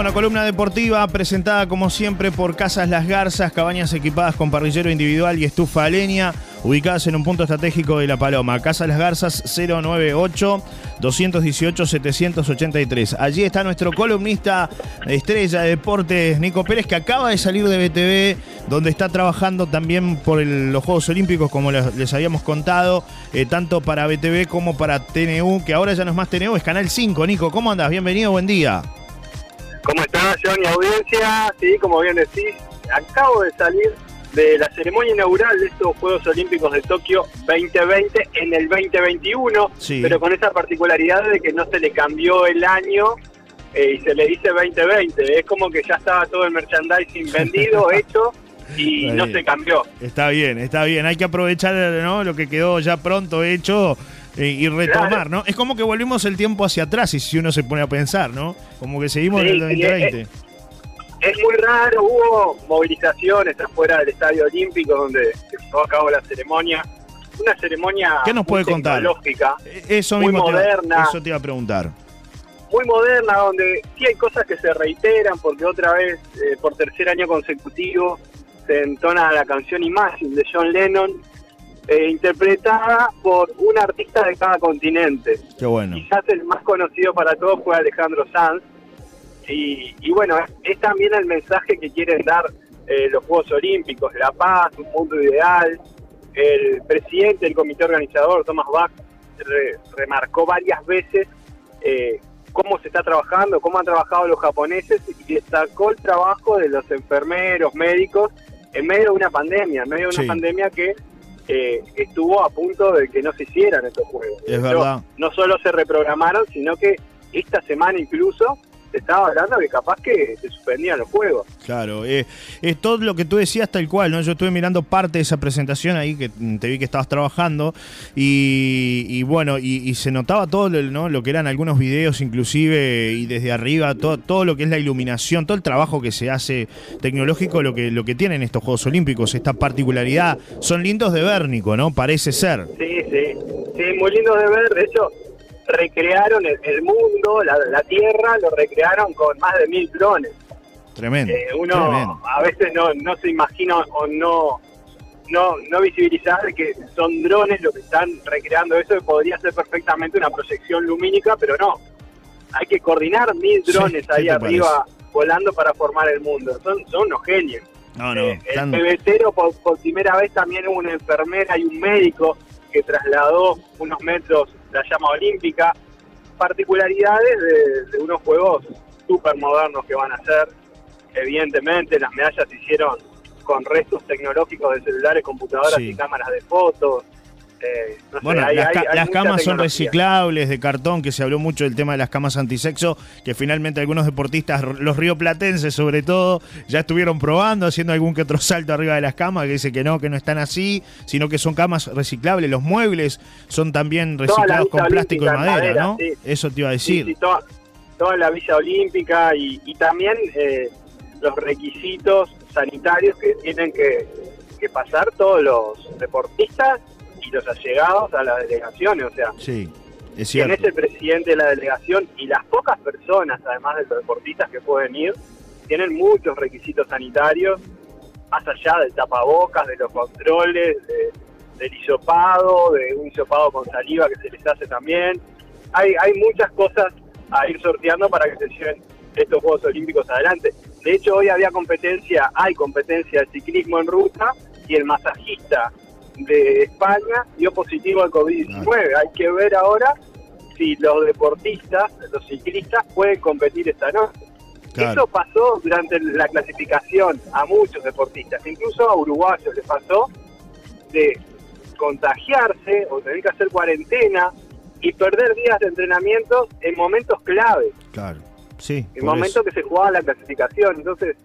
Bueno, columna deportiva presentada como siempre por Casas Las Garzas, cabañas equipadas con parrillero individual y estufa a leña, ubicadas en un punto estratégico de La Paloma. Casas Las Garzas 098 218 783. Allí está nuestro columnista estrella de deportes, Nico Pérez, que acaba de salir de BTV, donde está trabajando también por los Juegos Olímpicos, como les, habíamos contado, eh, tanto para BTV como para TNU, que ahora ya no es más TNU, es Canal 5. Nico, ¿cómo andas? Bienvenido, buen día. ¿Cómo estás, Johnny? Audiencia, sí, como bien decís, acabo de salir de la ceremonia inaugural de estos Juegos Olímpicos de Tokio 2020 en el 2021, pero con esa particularidad de que no se le cambió el año eh, y se le dice 2020. Es como que ya estaba todo el merchandising vendido, hecho. Y no se cambió. Está bien, está bien. Hay que aprovechar ¿no? lo que quedó ya pronto hecho eh, y retomar, ¿no? Es como que volvimos el tiempo hacia atrás, y si uno se pone a pensar, ¿no? Como que seguimos en el 2020. Es, muy raro, hubo movilizaciones afuera del Estadio Olímpico donde se llevó a cabo la ceremonia. Una ceremonia ¿Qué nos puede contar? Lógica, eh, eso muy moderna. eso te iba a preguntar. Muy moderna, donde sí hay cosas que se reiteran, porque otra vez, eh, por tercer año consecutivo, se entona la canción Imagine de John Lennon, eh, interpretada por un artista de cada continente. Qué bueno. Quizás el más conocido para todos fue Alejandro Sanz. Y, bueno, es, también el mensaje que quieren dar eh, los Juegos Olímpicos, la paz, un mundo ideal. El presidente del comité organizador, Thomas Bach, remarcó varias veces eh, cómo se está trabajando, cómo han trabajado los japoneses y destacó el trabajo de los enfermeros, médicos, en medio de una pandemia, en medio de una pandemia que eh, estuvo a punto de que no se hicieran estos juegos. Es verdad. No solo se reprogramaron, sino que esta semana incluso estaba hablando de capaz que se suspendían los juegos. Claro, eh, es todo lo que tú decías tal cual, ¿no? Yo estuve mirando parte de esa presentación ahí, que te vi que estabas trabajando, y, bueno, y, se notaba todo ¿no? lo que eran algunos videos inclusive, y desde arriba, todo, todo lo que es la iluminación, todo el trabajo que se hace tecnológico, lo que, lo que tienen estos Juegos Olímpicos, esta particularidad, son lindos de ver, Nico, ¿no? Parece ser. Sí, sí, sí, muy lindos de ver, de hecho recrearon el, mundo, la, Tierra, lo recrearon con más de mil drones. Tremendo. Eh, uno a veces no, no se imagina o no, no, no visibilizar que son drones lo que están recreando eso, que podría ser perfectamente una proyección lumínica, pero no. Hay que coordinar mil drones ahí arriba volando para formar el mundo. Son, son unos genios. No, no, eh, el pebetero por, por primera vez también hubo una enfermera y un médico que trasladó unos metros la llama olímpica, particularidades de, unos juegos súper modernos que van a ser. Evidentemente, las medallas se hicieron con restos tecnológicos de celulares, computadoras y cámaras de fotos. Eh, bueno, las, camas son reciclables de cartón, que se habló mucho del tema de las camas antisexo, que finalmente algunos deportistas, los rioplatenses sobre todo, ya estuvieron probando, haciendo algún que otro salto arriba de las camas, que dice que no, que no están así, sino que son camas reciclables. Los muebles son también reciclados con plástico y madera, ¿no? Eso te iba a decir. toda, la Villa Olímpica y, también eh, los requisitos sanitarios que tienen que pasar todos los deportistas y los allegados a las delegaciones, o sea, sí, es quién es el presidente de la delegación y las pocas personas, además de los deportistas que pueden ir, tienen muchos requisitos sanitarios, más allá del tapabocas, de los controles, del hisopado, de un hisopado con saliva que se les hace también. Hay, hay muchas cosas a ir sorteando para que se lleven estos Juegos Olímpicos adelante. De hecho, hoy había competencia, hay competencia de ciclismo en ruta y el masajista de España dio positivo al COVID-19. Hay que ver ahora si los deportistas, los ciclistas pueden competir esta noche. Eso pasó durante la clasificación a muchos deportistas, incluso a uruguayos les pasó de contagiarse o tener que hacer cuarentena y perder días de entrenamiento en momentos clave. Claro, sí. En momentos que se jugaba la clasificación. Entonces,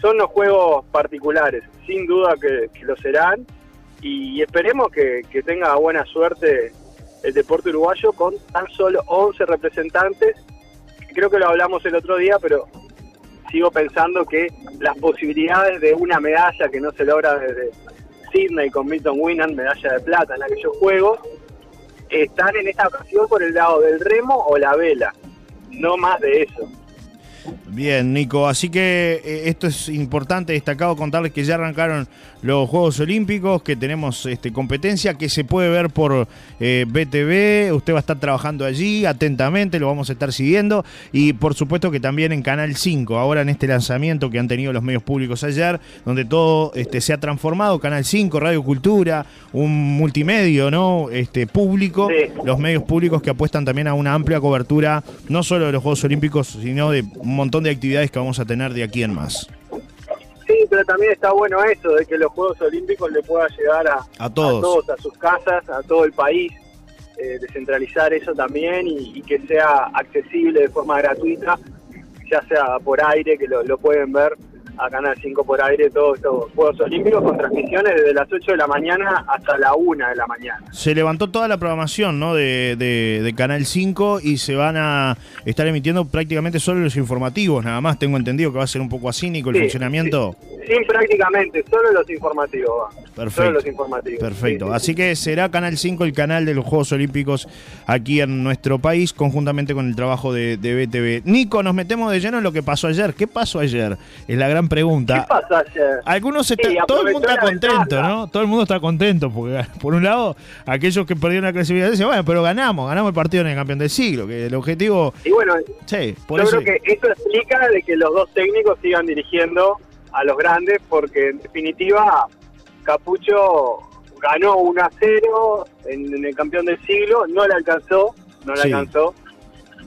son los juegos particulares, sin duda que lo serán y esperemos que, tenga buena suerte el deporte uruguayo con tan solo 11 representantes. Creo que lo hablamos el otro día, pero sigo pensando que las posibilidades de una medalla que no se logra desde Sydney con Milton Winnan, medalla de plata en aquellos juegos, están en esta ocasión por el lado del remo o la vela, no más de eso. Bien, Nico, así que eh, esto es importante, destacado contarles que ya arrancaron los Juegos Olímpicos, que tenemos este, competencia que se puede ver por eh, BTV, usted va a estar trabajando allí atentamente, lo vamos a estar siguiendo y por supuesto que también en Canal 5, ahora en este lanzamiento que han tenido los medios públicos ayer, donde todo este, se ha transformado, Canal 5, Radio Cultura, un multimedio ¿no? este, público, los medios públicos que apuestan también a una amplia cobertura, no solo de los Juegos Olímpicos, sino de un montón de actividades que vamos a tener de aquí en más. Sí, pero también está bueno eso, de que los Juegos Olímpicos le pueda llegar a, todos. a, sus casas, a todo el país, eh, descentralizar eso también y, que sea accesible de forma gratuita, ya sea por aire, que lo, lo pueden ver a Canal 5 por aire todos estos Juegos Olímpicos con transmisiones desde las 8 de la mañana hasta la 1 de la mañana. Se levantó toda la programación ¿no? de, de, Canal 5 y se van a estar emitiendo prácticamente solo los informativos, nada más. Tengo entendido que va a ser un poco asínico el funcionamiento. Sí, prácticamente, solo los informativos. Perfecto. Solo los informativos. Perfecto. Así que será Canal 5 el canal de los Juegos Olímpicos aquí en nuestro país, conjuntamente con el trabajo de, de BTV. Nico, nos metemos de lleno en lo que pasó ayer. ¿Qué pasó ayer? Es la gran pregunta. ¿Qué pasó ayer? Algunos todo el mundo está contento, ¿no? Todo el mundo está contento porque por un lado aquellos que perdieron la clasificación dicen, bueno, pero ganamos, ganamos el partido en el campeón del siglo, que el objetivo Y bueno, sí, por yo creo que esto explica de que los dos técnicos sigan dirigiendo a los grandes porque en definitiva Capucho ganó 1 a 0 en, el campeón del siglo, no le alcanzó, no le alcanzó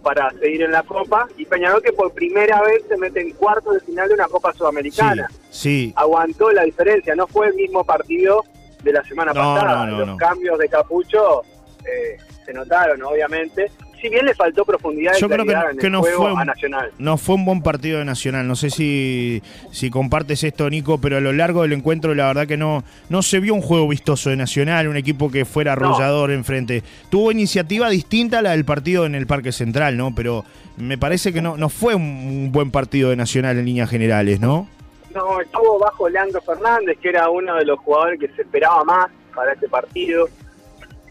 para seguir en la Copa y Peñarol que por primera vez se mete en cuarto de final de una Copa Sudamericana. Sí, Aguantó la diferencia, no fue el mismo partido de la semana pasada. Los cambios de Capucho eh, se notaron, obviamente, si bien le faltó profundidad Yo creo que, no fue a Nacional. No fue un buen partido de Nacional. No sé si, si compartes esto, Nico, pero a lo largo del encuentro la verdad que no, no se vio un juego vistoso de Nacional, un equipo que fuera arrollador enfrente. Tuvo iniciativa distinta a la del partido en el Parque Central, ¿no? Pero me parece que no, no fue un buen partido de Nacional en líneas generales, ¿no? No, estuvo bajo Leandro Fernández, que era uno de los jugadores que se esperaba más para este partido.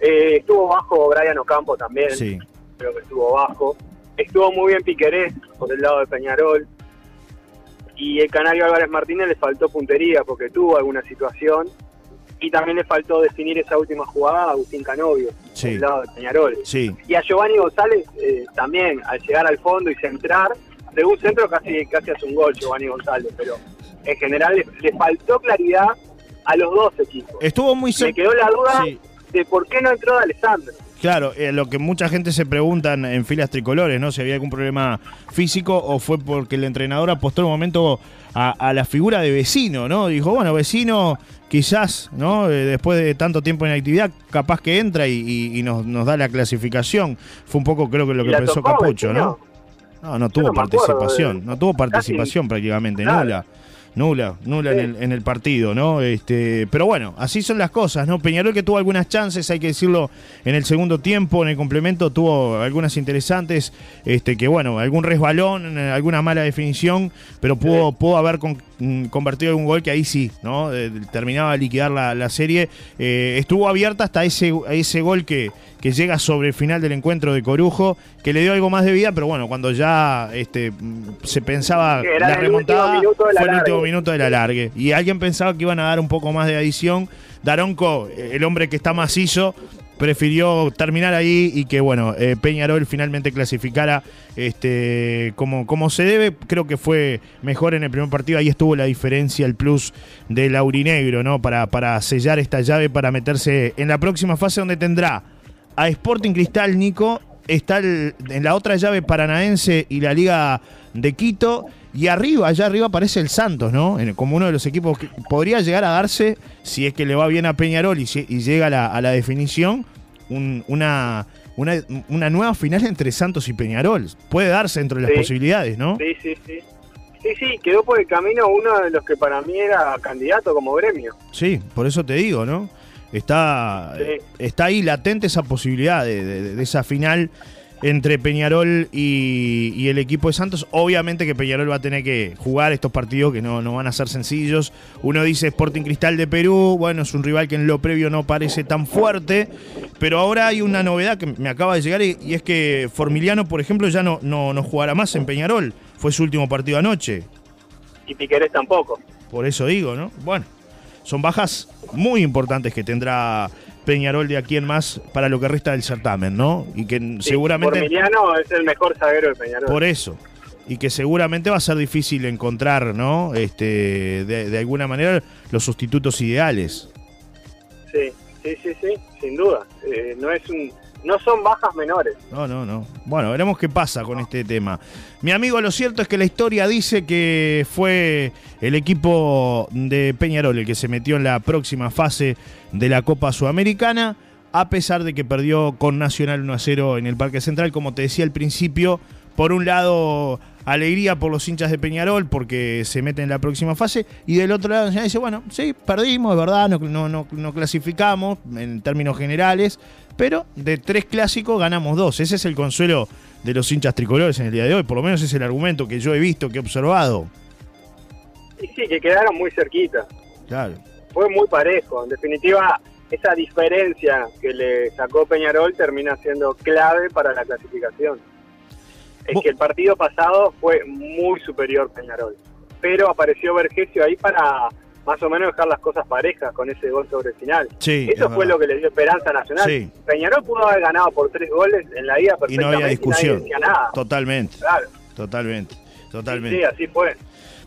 Eh, estuvo bajo Brian Ocampo también. Sí creo que estuvo bajo. Estuvo muy bien Piquerés por el lado de Peñarol. Y el Canario Álvarez Martínez le faltó puntería porque tuvo alguna situación. Y también le faltó definir esa última jugada a Agustín Canovio, por el lado de Peñarol. Sí. Y a Giovanni González eh, también, al llegar al fondo y centrar, de un centro casi, casi hace un gol Giovanni González, pero en general le, faltó claridad a los dos equipos. Estuvo muy Me quedó la duda de por qué no entró de Alessandro. Claro, eh, lo que mucha gente se pregunta en filas tricolores, ¿no? Si había algún problema físico o fue porque el entrenador apostó en un momento a, la figura de vecino, ¿no? Dijo, bueno, vecino, quizás, ¿no? Eh, después de tanto tiempo en actividad, capaz que entra y, nos, da la clasificación. Fue un poco, creo que lo que pensó Capucho, ¿no? No, no tuvo participación, no tuvo participación prácticamente, nula nula, nula en, el, partido, ¿no? Este, pero bueno, así son las cosas, ¿no? Peñarol que tuvo algunas chances, hay que decirlo, en el segundo tiempo, en el complemento tuvo algunas interesantes, este, que bueno, algún resbalón, alguna mala definición, pero pudo, pudo haber mm, convertido algún gol que ahí sí, ¿no? terminaba de liquidar la, serie. Eh, estuvo abierta hasta ese, ese gol que, que llega sobre el final del encuentro de Corujo, que le dio algo más de vida, pero bueno, cuando ya este, se pensaba la remontada, fue el último minuto del alargue. Y alguien pensaba que iban a dar un poco más de adición. Daronco, el hombre que está macizo, prefirió terminar ahí y que bueno, eh, Peñarol finalmente clasificara este, como, como se debe. Creo que fue mejor en el primer partido. Ahí estuvo la diferencia, el plus del aurinegro, ¿no? Para, para sellar esta llave, para meterse en la próxima fase donde tendrá a Sporting Cristal, Nico, está en la otra llave paranaense y la Liga de Quito. Y arriba, allá arriba aparece el Santos, ¿no? Como uno de los equipos que podría llegar a darse, si es que le va bien a Peñarol y, llega a la, definición, una, una, nueva final entre Santos y Peñarol. Puede darse entre las posibilidades, ¿no? Sí, sí, sí. Sí, sí, quedó por el camino uno de los que para mí era candidato como gremio. Sí, por eso te digo, ¿no? Está, está ahí latente esa posibilidad de, esa final entre Peñarol y, el equipo de Santos. Obviamente que Peñarol va a tener que jugar estos partidos que no, no, van a ser sencillos. Uno dice Sporting Cristal de Perú, bueno, es un rival que en lo previo no parece tan fuerte, pero ahora hay una novedad que me acaba de llegar y, es que Formiliano, por ejemplo, ya no, no, no jugará más en Peñarol. fue su último partido anoche. Y Piquerés tampoco. Por eso digo, ¿no? Bueno, son bajas muy importantes que tendrá Peñarol de aquí en más para lo que resta del certamen, ¿no? Y que seguramente... Emiliano es el mejor zaguero de Peñarol. Por eso. Y que seguramente va a ser difícil encontrar, ¿no? Este, de, alguna manera, los sustitutos ideales. Sí, sí, sí, sí, sin duda. Eh, no es un, no son bajas menores. No, no, no. Bueno, veremos qué pasa con este tema. Mi amigo, lo cierto es que la historia dice que fue el equipo de Peñarol el que se metió en la próxima fase de la Copa Sudamericana, a pesar de que perdió con Nacional 1 a 0 en el Parque Central, como te decía al principio. Por un lado, alegría por los hinchas de Peñarol porque se meten en la próxima fase. Y del otro lado, dice, bueno, sí, perdimos, de verdad, no, no, no clasificamos en términos generales pero de tres clásicos ganamos dos. Ese es el consuelo de los hinchas tricolores en el día de hoy, por lo menos es el argumento que yo he visto, que he observado. Y sí, que quedaron muy cerquita. Claro. Fue muy parejo. En definitiva, esa diferencia que le sacó Peñarol termina siendo clave para la clasificación. Es que el partido pasado fue muy superior Peñarol, pero apareció Vergesio ahí para más o menos dejar las cosas parejas con ese gol sobre el final. Eso fue lo que le dio esperanza Nacional. Peñarol pudo haber ganado por tres goles en la ida perfectamente. Y no había discusión. Totalmente. Claro. Totalmente. Totalmente. Sí, así fue.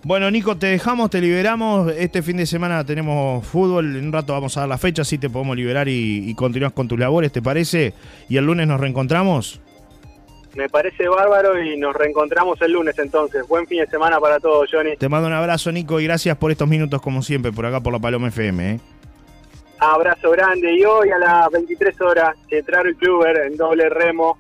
Bueno, Nico, te dejamos, te liberamos. Este fin de semana tenemos fútbol. En un rato vamos a dar la fecha, así te podemos liberar y, y continúas con tus labores, ¿te parece? Y el lunes nos reencontramos. Me parece bárbaro y nos reencontramos el lunes entonces. Buen fin de semana para todos, Johnny. Te mando un abrazo, Nico, y gracias por estos minutos como siempre por acá por la Paloma FM. ¿eh? Abrazo grande y hoy a las 23 horas, el Kluber en doble remo,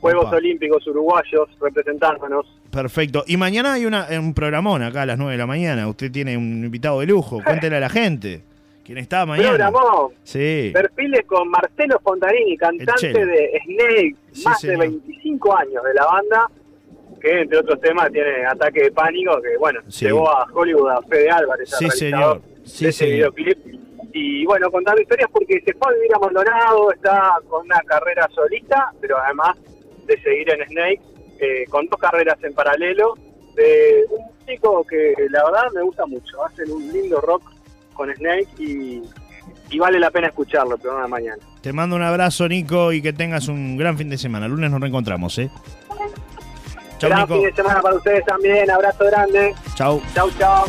Juegos Olímpicos Uruguayos representándonos. Perfecto. Y mañana hay una, un programón acá a las 9 de la mañana. Usted tiene un invitado de lujo. Cuéntele a la gente. ¿Quién está mañana? Sí. Perfiles con Marcelo Fontanini, cantante de Snake, más de 25 años de la banda, que entre otros temas tiene Ataque de Pánico, que bueno, llevó a Hollywood a Fede Álvarez, sí, señor. Sí, ese videoclip. Y bueno, contando historias porque se fue a vivir a Maldonado, está con una carrera solista, pero además de seguir en Snake, eh, con dos carreras en paralelo, de un chico que la verdad me gusta mucho, hacen un lindo rock con Snake y, vale la pena escucharlo el programa de mañana. Te mando un abrazo, Nico, y que tengas un gran fin de semana. El lunes nos reencontramos, ¿eh? Chau, gran fin de semana para ustedes también. Abrazo grande. Chau. Chau, chau.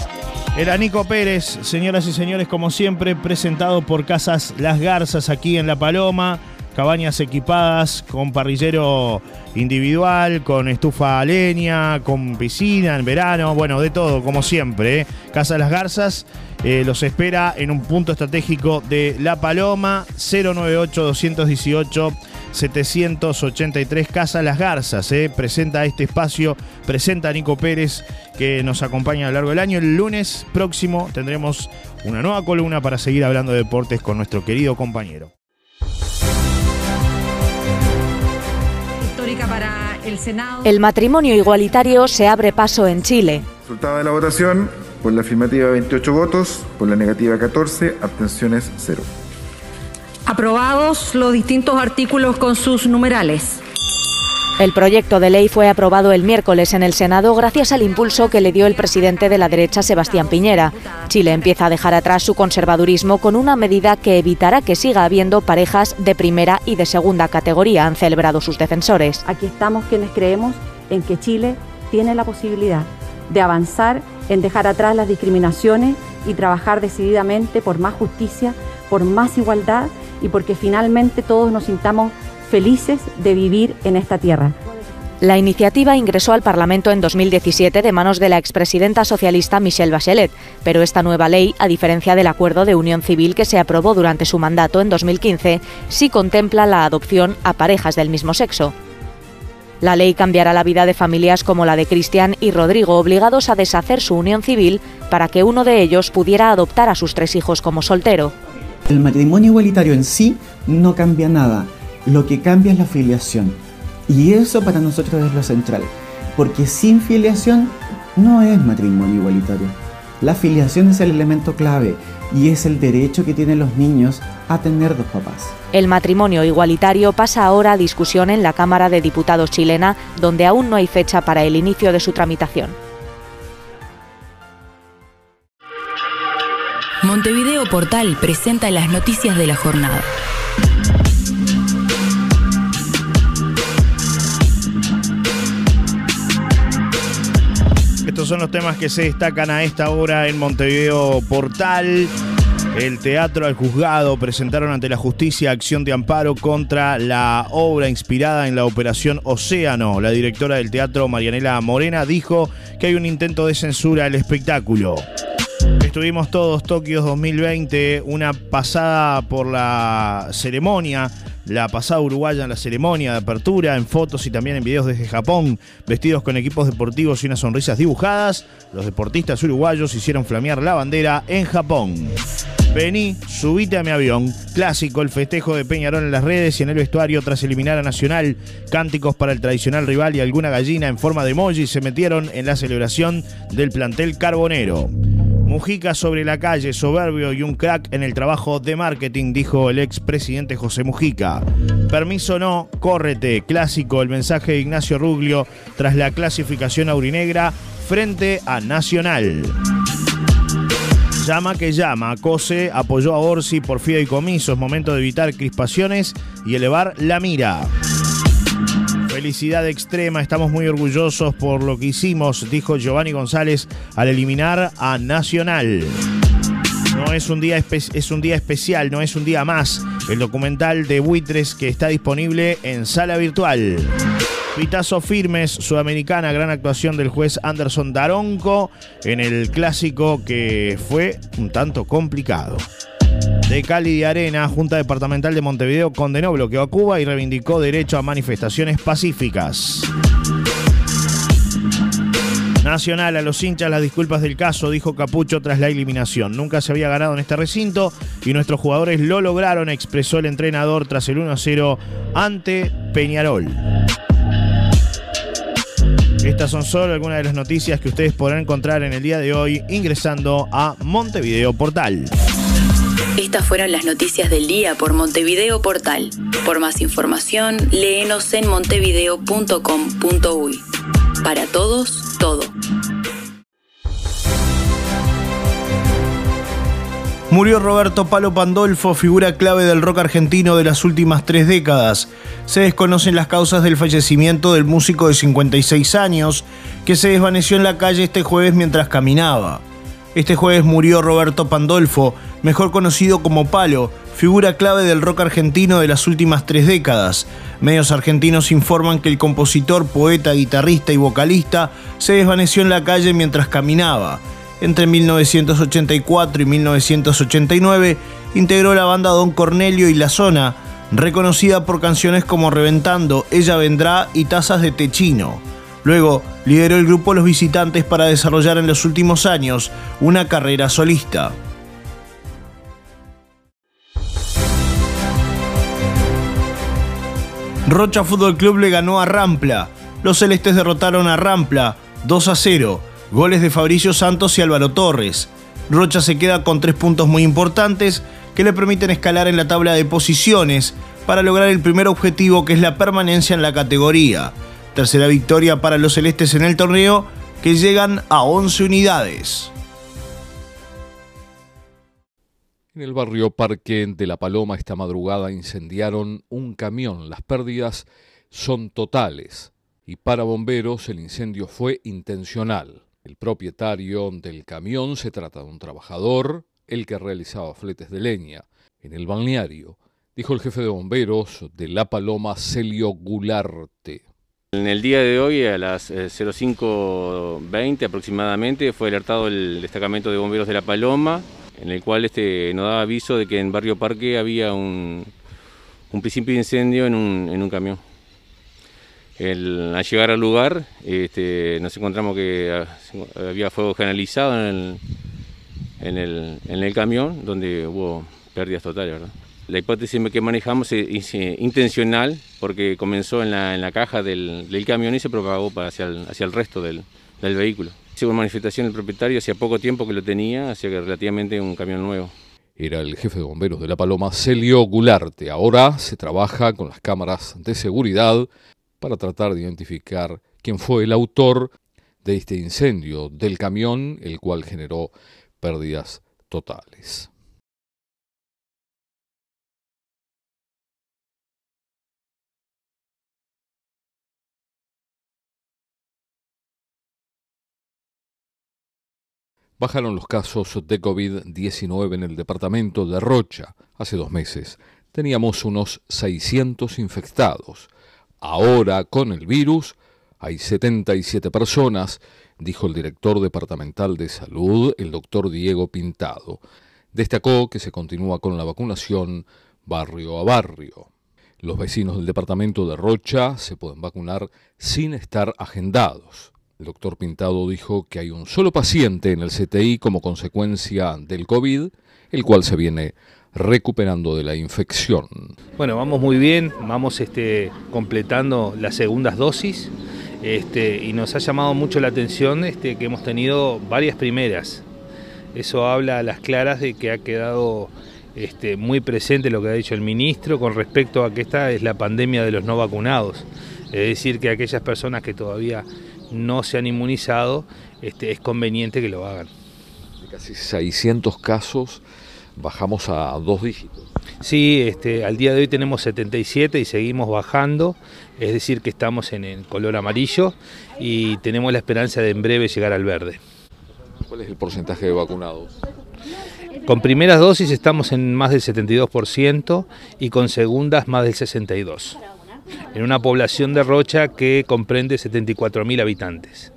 Era Nico Pérez, señoras y señores, como siempre, presentado por Casas Las Garzas aquí en La Paloma cabañas equipadas con parrillero individual, con estufa a leña, con piscina en verano, bueno, de todo, como siempre. ¿eh? Casa las Garzas eh, los espera en un punto estratégico de La Paloma, 098-218. 783 Casa Las Garzas. ¿eh? Presenta este espacio, presenta a Nico Pérez que nos acompaña a lo largo del año. El lunes próximo tendremos una nueva columna para seguir hablando de deportes con nuestro querido compañero. El El matrimonio igualitario se abre paso en Chile. Resultado de la votación, por la afirmativa 28 votos, por la negativa 14, abstenciones 0. Aprobados los distintos artículos con sus numerales. El proyecto de ley fue aprobado el miércoles en el Senado gracias al impulso que le dio el presidente de la derecha, Sebastián Piñera. Chile empieza a dejar atrás su conservadurismo con una medida que evitará que siga habiendo parejas de primera y de segunda categoría, han celebrado sus defensores. Aquí estamos quienes creemos en que Chile tiene la posibilidad de avanzar en dejar atrás las discriminaciones y trabajar decididamente por más justicia, por más igualdad y porque finalmente todos nos sintamos felices de vivir en esta tierra. La iniciativa ingresó al Parlamento en 2017 de manos de la expresidenta socialista Michelle Bachelet, pero esta nueva ley, a diferencia del acuerdo de unión civil que se aprobó durante su mandato en 2015, sí contempla la adopción a parejas del mismo sexo. La ley cambiará la vida de familias como la de Cristian y Rodrigo, obligados a deshacer su unión civil para que uno de ellos pudiera adoptar a sus tres hijos como soltero. El matrimonio igualitario en sí no cambia nada lo que cambia es la filiación. Y eso para nosotros es lo central. Porque sin filiación no es matrimonio igualitario. La filiación es el elemento clave. y es el derecho que tienen los niños a tener dos papás. El matrimonio igualitario pasa ahora a discusión en la Cámara de Diputados chilena, donde aún no hay fecha para el inicio de su tramitación. Montevideo Portal presenta las noticias de la jornada. Estos son los temas que se destacan a esta hora en Montevideo Portal. El Teatro al Juzgado presentaron ante la justicia acción de amparo contra la obra inspirada en la Operación Océano. La directora del teatro, Marianela Morena, dijo que hay un intento de censura al espectáculo. Estuvimos todos Tokio 2020, una pasada por la ceremonia la pasada uruguaya en la ceremonia de apertura, en fotos y también en videos desde Japón, vestidos con equipos deportivos y unas sonrisas dibujadas, los deportistas uruguayos hicieron flamear la bandera en Japón. Vení, subite a mi avión. Clásico, el festejo de Peñarol en las redes y en el vestuario tras eliminar a Nacional. Cánticos para el tradicional rival y alguna gallina en forma de emoji se metieron en la celebración del plantel carbonero. Mujica sobre la calle, soberbio y un crack en el trabajo de marketing, dijo el expresidente José Mujica. Permiso no, córrete. Clásico el mensaje de Ignacio Ruglio tras la clasificación aurinegra frente a Nacional. Llama que llama. Cose apoyó a Orsi por comiso. Es Momento de evitar crispaciones y elevar la mira. Felicidad extrema, estamos muy orgullosos por lo que hicimos, dijo Giovanni González al eliminar a Nacional. No es un día es un día especial, no es un día más. El documental de Buitres que está disponible en sala virtual. Pitazo firmes, Sudamericana, gran actuación del juez Anderson Daronco en el clásico que fue un tanto complicado de Cali y Arena, Junta Departamental de Montevideo condenó bloqueo a Cuba y reivindicó derecho a manifestaciones pacíficas. Nacional a los hinchas las disculpas del caso, dijo Capucho tras la eliminación. Nunca se había ganado en este recinto y nuestros jugadores lo lograron, expresó el entrenador tras el 1-0 ante Peñarol. Estas son solo algunas de las noticias que ustedes podrán encontrar en el día de hoy ingresando a Montevideo Portal. Estas fueron las noticias del día por Montevideo Portal. Por más información, léenos en montevideo.com.uy. Para todos, todo. Murió Roberto Palo Pandolfo, figura clave del rock argentino de las últimas tres décadas. Se desconocen las causas del fallecimiento del músico de 56 años, que se desvaneció en la calle este jueves mientras caminaba. Este jueves murió Roberto Pandolfo, mejor conocido como Palo, figura clave del rock argentino de las últimas tres décadas. Medios argentinos informan que el compositor, poeta, guitarrista y vocalista se desvaneció en la calle mientras caminaba. Entre 1984 y 1989 integró la banda Don Cornelio y La Zona, reconocida por canciones como Reventando, Ella Vendrá y Tazas de Techino. Luego lideró el grupo Los Visitantes para desarrollar en los últimos años una carrera solista. Rocha Fútbol Club le ganó a Rampla. Los celestes derrotaron a Rampla 2 a 0. Goles de Fabricio Santos y Álvaro Torres. Rocha se queda con tres puntos muy importantes que le permiten escalar en la tabla de posiciones para lograr el primer objetivo que es la permanencia en la categoría. Tercera victoria para los celestes en el torneo, que llegan a 11 unidades. En el barrio Parque de La Paloma esta madrugada incendiaron un camión. Las pérdidas son totales y para bomberos el incendio fue intencional. El propietario del camión se trata de un trabajador, el que realizaba fletes de leña en el balneario, dijo el jefe de bomberos de La Paloma, Celio Gularte. En el día de hoy, a las 05.20 eh, aproximadamente, fue alertado el destacamento de bomberos de La Paloma, en el cual este, nos daba aviso de que en Barrio Parque había un, principio de incendio en un, camión. al llegar al lugar, este, nos encontramos que había fuego generalizado en el, en el camión, donde hubo pérdidas totales. ¿verdad? La hipótesis que manejamos es, intencional porque comenzó en la, caja del, camión y se propagó hacia, el, hacia el resto del, vehículo. Según manifestación del propietario, hacía poco tiempo que lo tenía, hacía que relativamente un camión nuevo. Era el jefe de bomberos de La Paloma, Celio Gularte. Ahora se trabaja con las cámaras de seguridad para tratar de identificar quién fue el autor de este incendio del camión, el cual generó pérdidas totales. Bajaron los casos de COVID-19 en el departamento de Rocha. Hace dos meses teníamos unos 600 infectados. Ahora, con el virus, hay 77 personas, dijo el director departamental de salud, el doctor Diego Pintado. Destacó que se continúa con la vacunación barrio a barrio. Los vecinos del departamento de Rocha se pueden vacunar sin estar agendados. El doctor Pintado dijo que hay un solo paciente en el CTI como consecuencia del COVID, el cual se viene recuperando de la infección. Bueno, vamos muy bien, vamos este, completando las segundas dosis este, y nos ha llamado mucho la atención este, que hemos tenido varias primeras. Eso habla a las claras de que ha quedado este, muy presente lo que ha dicho el ministro con respecto a que esta es la pandemia de los no vacunados. Es decir, que aquellas personas que todavía no se han inmunizado, este, es conveniente que lo hagan. De casi 600 casos bajamos a dos dígitos. Sí, este, al día de hoy tenemos 77 y seguimos bajando, es decir que estamos en el color amarillo y tenemos la esperanza de en breve llegar al verde. ¿Cuál es el porcentaje de vacunados? Con primeras dosis estamos en más del 72% y con segundas más del 62% en una población de Rocha que comprende 74.000 habitantes.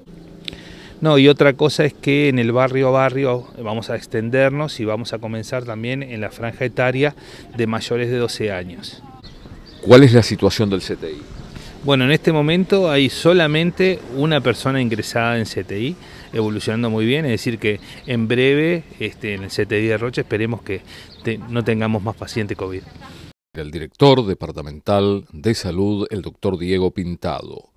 No, y otra cosa es que en el barrio a barrio vamos a extendernos y vamos a comenzar también en la franja etaria de mayores de 12 años. ¿Cuál es la situación del CTI? Bueno, en este momento hay solamente una persona ingresada en CTI, evolucionando muy bien, es decir que en breve este, en el CTI de Rocha esperemos que no tengamos más pacientes COVID. El director departamental de salud, el doctor Diego Pintado.